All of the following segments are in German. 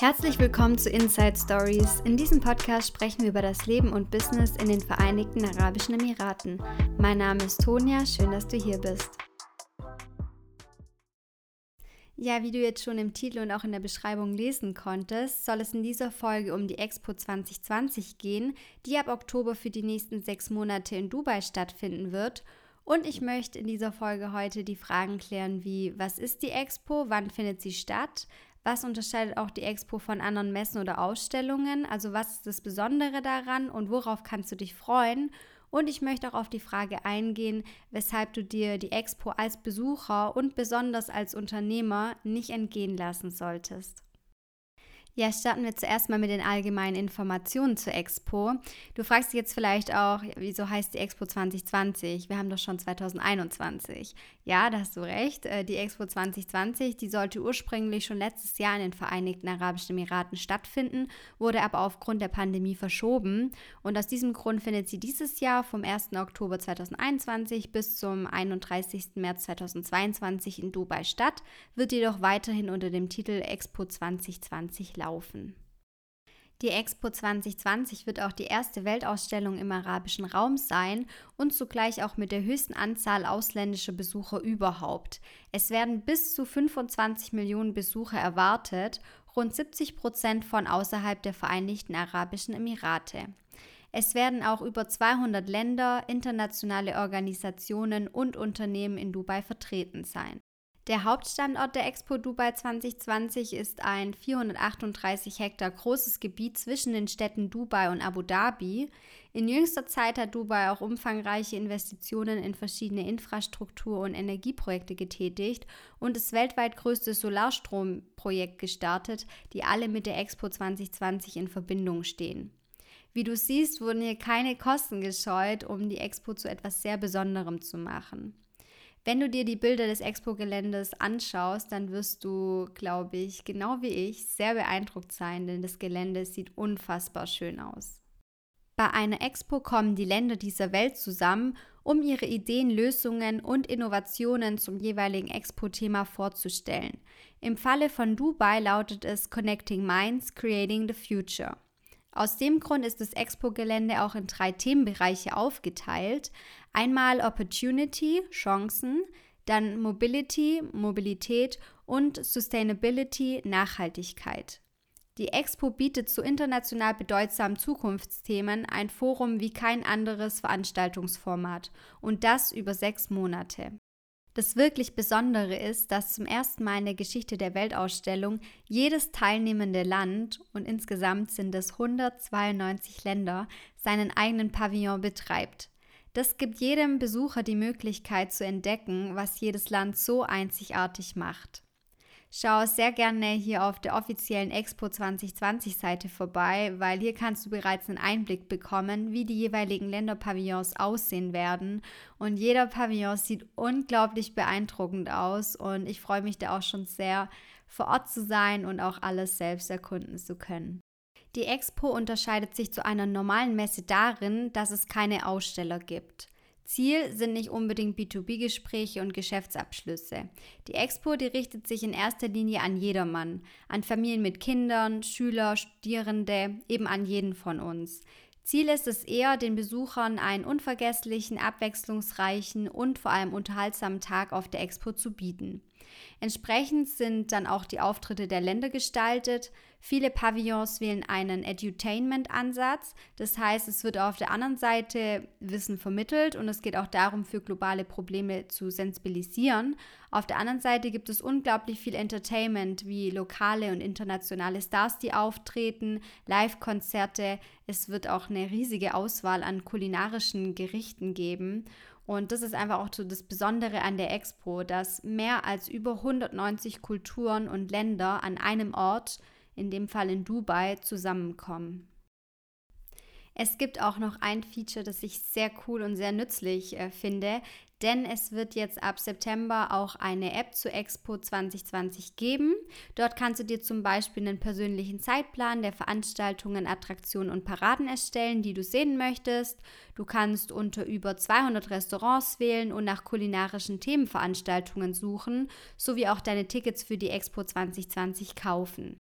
Herzlich willkommen zu Inside Stories. In diesem Podcast sprechen wir über das Leben und Business in den Vereinigten Arabischen Emiraten. Mein Name ist Tonia, schön, dass du hier bist. Ja, wie du jetzt schon im Titel und auch in der Beschreibung lesen konntest, soll es in dieser Folge um die Expo 2020 gehen, die ab Oktober für die nächsten sechs Monate in Dubai stattfinden wird. Und ich möchte in dieser Folge heute die Fragen klären wie, was ist die Expo, wann findet sie statt, was unterscheidet auch die Expo von anderen Messen oder Ausstellungen? Also was ist das Besondere daran und worauf kannst du dich freuen? Und ich möchte auch auf die Frage eingehen, weshalb du dir die Expo als Besucher und besonders als Unternehmer nicht entgehen lassen solltest. Ja, starten wir zuerst mal mit den allgemeinen Informationen zur Expo. Du fragst dich jetzt vielleicht auch, wieso heißt die Expo 2020? Wir haben doch schon 2021. Ja, da hast du recht. Äh, die Expo 2020, die sollte ursprünglich schon letztes Jahr in den Vereinigten Arabischen Emiraten stattfinden, wurde aber aufgrund der Pandemie verschoben. Und aus diesem Grund findet sie dieses Jahr vom 1. Oktober 2021 bis zum 31. März 2022 in Dubai statt, wird jedoch weiterhin unter dem Titel Expo 2020 laufen laufen. Die Expo 2020 wird auch die erste Weltausstellung im arabischen Raum sein und zugleich auch mit der höchsten Anzahl ausländischer Besucher überhaupt. Es werden bis zu 25 Millionen Besucher erwartet, rund 70 Prozent von außerhalb der Vereinigten Arabischen Emirate. Es werden auch über 200 Länder, internationale Organisationen und Unternehmen in Dubai vertreten sein. Der Hauptstandort der Expo Dubai 2020 ist ein 438 Hektar großes Gebiet zwischen den Städten Dubai und Abu Dhabi. In jüngster Zeit hat Dubai auch umfangreiche Investitionen in verschiedene Infrastruktur- und Energieprojekte getätigt und das weltweit größte Solarstromprojekt gestartet, die alle mit der Expo 2020 in Verbindung stehen. Wie du siehst, wurden hier keine Kosten gescheut, um die Expo zu etwas sehr Besonderem zu machen. Wenn du dir die Bilder des Expo-Geländes anschaust, dann wirst du, glaube ich, genau wie ich, sehr beeindruckt sein, denn das Gelände sieht unfassbar schön aus. Bei einer Expo kommen die Länder dieser Welt zusammen, um ihre Ideen, Lösungen und Innovationen zum jeweiligen Expo-Thema vorzustellen. Im Falle von Dubai lautet es Connecting Minds, Creating the Future. Aus dem Grund ist das Expo-Gelände auch in drei Themenbereiche aufgeteilt. Einmal Opportunity, Chancen, dann Mobility, Mobilität und Sustainability, Nachhaltigkeit. Die Expo bietet zu international bedeutsamen Zukunftsthemen ein Forum wie kein anderes Veranstaltungsformat und das über sechs Monate. Das wirklich Besondere ist, dass zum ersten Mal in der Geschichte der Weltausstellung jedes teilnehmende Land, und insgesamt sind es 192 Länder, seinen eigenen Pavillon betreibt. Das gibt jedem Besucher die Möglichkeit zu entdecken, was jedes Land so einzigartig macht. Schau sehr gerne hier auf der offiziellen Expo 2020 Seite vorbei, weil hier kannst du bereits einen Einblick bekommen, wie die jeweiligen Länderpavillons aussehen werden. Und jeder Pavillon sieht unglaublich beeindruckend aus und ich freue mich da auch schon sehr, vor Ort zu sein und auch alles selbst erkunden zu können. Die Expo unterscheidet sich zu einer normalen Messe darin, dass es keine Aussteller gibt. Ziel sind nicht unbedingt B2B-Gespräche und Geschäftsabschlüsse. Die Expo, die richtet sich in erster Linie an jedermann, an Familien mit Kindern, Schüler, Studierende, eben an jeden von uns. Ziel ist es eher, den Besuchern einen unvergesslichen, abwechslungsreichen und vor allem unterhaltsamen Tag auf der Expo zu bieten. Entsprechend sind dann auch die Auftritte der Länder gestaltet. Viele Pavillons wählen einen Edutainment-Ansatz. Das heißt, es wird auf der anderen Seite Wissen vermittelt und es geht auch darum, für globale Probleme zu sensibilisieren. Auf der anderen Seite gibt es unglaublich viel Entertainment, wie lokale und internationale Stars, die auftreten, Live-Konzerte. Es wird auch eine riesige Auswahl an kulinarischen Gerichten geben. Und das ist einfach auch so das Besondere an der Expo, dass mehr als über 190 Kulturen und Länder an einem Ort, in dem Fall in Dubai, zusammenkommen. Es gibt auch noch ein Feature, das ich sehr cool und sehr nützlich äh, finde, denn es wird jetzt ab September auch eine App zu Expo 2020 geben. Dort kannst du dir zum Beispiel einen persönlichen Zeitplan der Veranstaltungen, Attraktionen und Paraden erstellen, die du sehen möchtest. Du kannst unter über 200 Restaurants wählen und nach kulinarischen Themenveranstaltungen suchen, sowie auch deine Tickets für die Expo 2020 kaufen.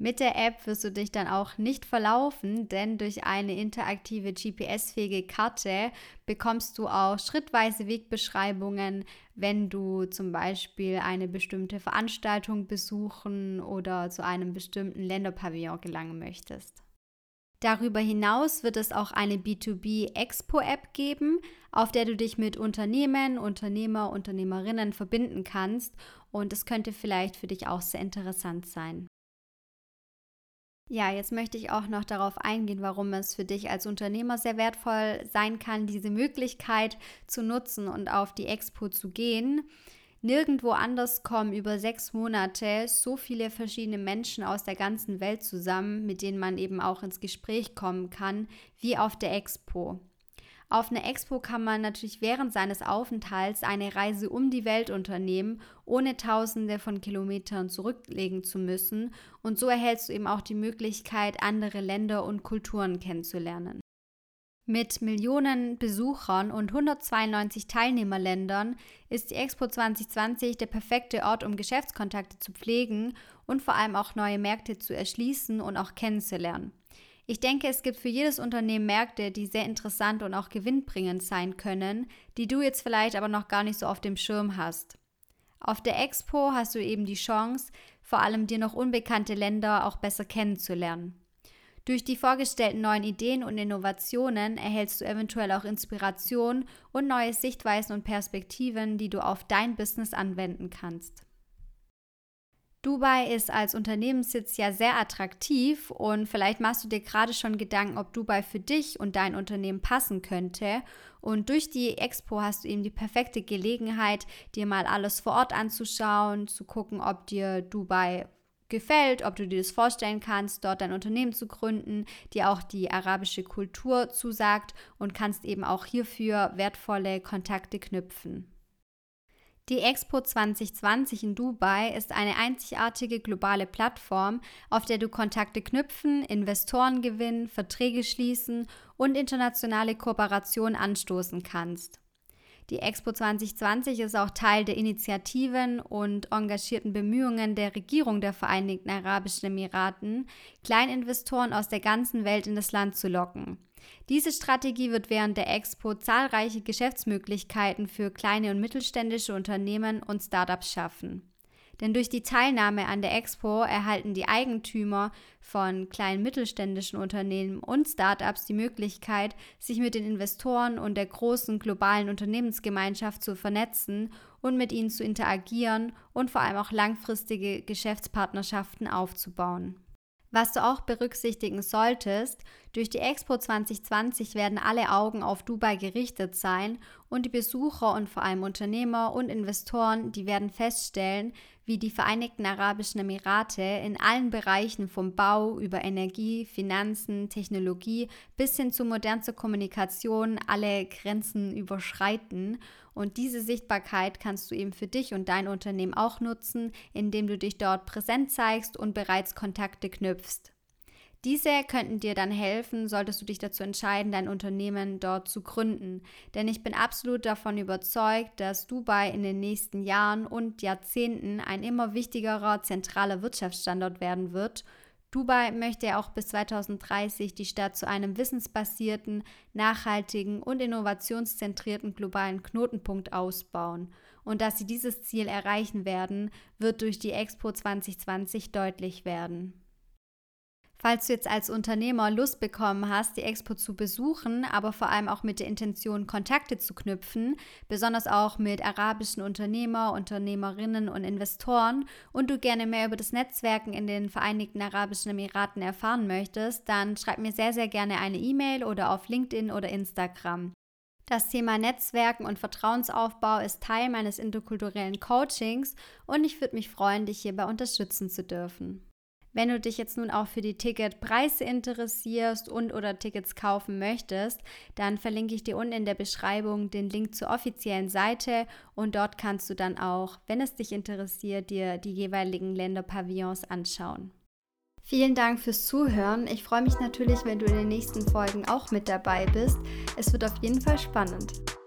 Mit der App wirst du dich dann auch nicht verlaufen, denn durch eine interaktive GPS-fähige Karte bekommst du auch schrittweise Wegbeschreibungen, wenn du zum Beispiel eine bestimmte Veranstaltung besuchen oder zu einem bestimmten Länderpavillon gelangen möchtest. Darüber hinaus wird es auch eine B2B Expo-App geben, auf der du dich mit Unternehmen, Unternehmer, Unternehmerinnen verbinden kannst und es könnte vielleicht für dich auch sehr interessant sein. Ja, jetzt möchte ich auch noch darauf eingehen, warum es für dich als Unternehmer sehr wertvoll sein kann, diese Möglichkeit zu nutzen und auf die Expo zu gehen. Nirgendwo anders kommen über sechs Monate so viele verschiedene Menschen aus der ganzen Welt zusammen, mit denen man eben auch ins Gespräch kommen kann, wie auf der Expo. Auf einer Expo kann man natürlich während seines Aufenthalts eine Reise um die Welt unternehmen, ohne Tausende von Kilometern zurücklegen zu müssen. Und so erhältst du eben auch die Möglichkeit, andere Länder und Kulturen kennenzulernen. Mit Millionen Besuchern und 192 Teilnehmerländern ist die Expo 2020 der perfekte Ort, um Geschäftskontakte zu pflegen und vor allem auch neue Märkte zu erschließen und auch kennenzulernen. Ich denke, es gibt für jedes Unternehmen Märkte, die sehr interessant und auch gewinnbringend sein können, die du jetzt vielleicht aber noch gar nicht so auf dem Schirm hast. Auf der Expo hast du eben die Chance, vor allem dir noch unbekannte Länder auch besser kennenzulernen. Durch die vorgestellten neuen Ideen und Innovationen erhältst du eventuell auch Inspiration und neue Sichtweisen und Perspektiven, die du auf dein Business anwenden kannst. Dubai ist als Unternehmenssitz ja sehr attraktiv und vielleicht machst du dir gerade schon Gedanken, ob Dubai für dich und dein Unternehmen passen könnte. Und durch die Expo hast du eben die perfekte Gelegenheit, dir mal alles vor Ort anzuschauen, zu gucken, ob dir Dubai gefällt, ob du dir das vorstellen kannst, dort dein Unternehmen zu gründen, dir auch die arabische Kultur zusagt und kannst eben auch hierfür wertvolle Kontakte knüpfen. Die Expo 2020 in Dubai ist eine einzigartige globale Plattform, auf der du Kontakte knüpfen, Investoren gewinnen, Verträge schließen und internationale Kooperation anstoßen kannst. Die Expo 2020 ist auch Teil der Initiativen und engagierten Bemühungen der Regierung der Vereinigten Arabischen Emiraten, Kleininvestoren aus der ganzen Welt in das Land zu locken. Diese Strategie wird während der Expo zahlreiche Geschäftsmöglichkeiten für kleine und mittelständische Unternehmen und Startups schaffen. Denn durch die Teilnahme an der Expo erhalten die Eigentümer von kleinen mittelständischen Unternehmen und Startups die Möglichkeit, sich mit den Investoren und der großen globalen Unternehmensgemeinschaft zu vernetzen und mit ihnen zu interagieren und vor allem auch langfristige Geschäftspartnerschaften aufzubauen. Was du auch berücksichtigen solltest, durch die Expo 2020 werden alle Augen auf Dubai gerichtet sein und die Besucher und vor allem Unternehmer und Investoren, die werden feststellen, wie die Vereinigten Arabischen Emirate in allen Bereichen vom Bau über Energie, Finanzen, Technologie bis hin zu modernster Kommunikation alle Grenzen überschreiten. Und diese Sichtbarkeit kannst du eben für dich und dein Unternehmen auch nutzen, indem du dich dort präsent zeigst und bereits Kontakte knüpfst. Diese könnten dir dann helfen, solltest du dich dazu entscheiden, dein Unternehmen dort zu gründen. Denn ich bin absolut davon überzeugt, dass Dubai in den nächsten Jahren und Jahrzehnten ein immer wichtigerer zentraler Wirtschaftsstandort werden wird. Dubai möchte auch bis 2030 die Stadt zu einem wissensbasierten, nachhaltigen und innovationszentrierten globalen Knotenpunkt ausbauen. Und dass sie dieses Ziel erreichen werden, wird durch die Expo 2020 deutlich werden. Falls du jetzt als Unternehmer Lust bekommen hast, die Expo zu besuchen, aber vor allem auch mit der Intention, Kontakte zu knüpfen, besonders auch mit arabischen Unternehmer, Unternehmerinnen und Investoren und du gerne mehr über das Netzwerken in den Vereinigten Arabischen Emiraten erfahren möchtest, dann schreib mir sehr, sehr gerne eine E-Mail oder auf LinkedIn oder Instagram. Das Thema Netzwerken und Vertrauensaufbau ist Teil meines interkulturellen Coachings und ich würde mich freuen, dich hierbei unterstützen zu dürfen. Wenn du dich jetzt nun auch für die Ticketpreise interessierst und oder Tickets kaufen möchtest, dann verlinke ich dir unten in der Beschreibung den Link zur offiziellen Seite und dort kannst du dann auch, wenn es dich interessiert, dir die jeweiligen Länderpavillons anschauen. Vielen Dank fürs Zuhören. Ich freue mich natürlich, wenn du in den nächsten Folgen auch mit dabei bist. Es wird auf jeden Fall spannend.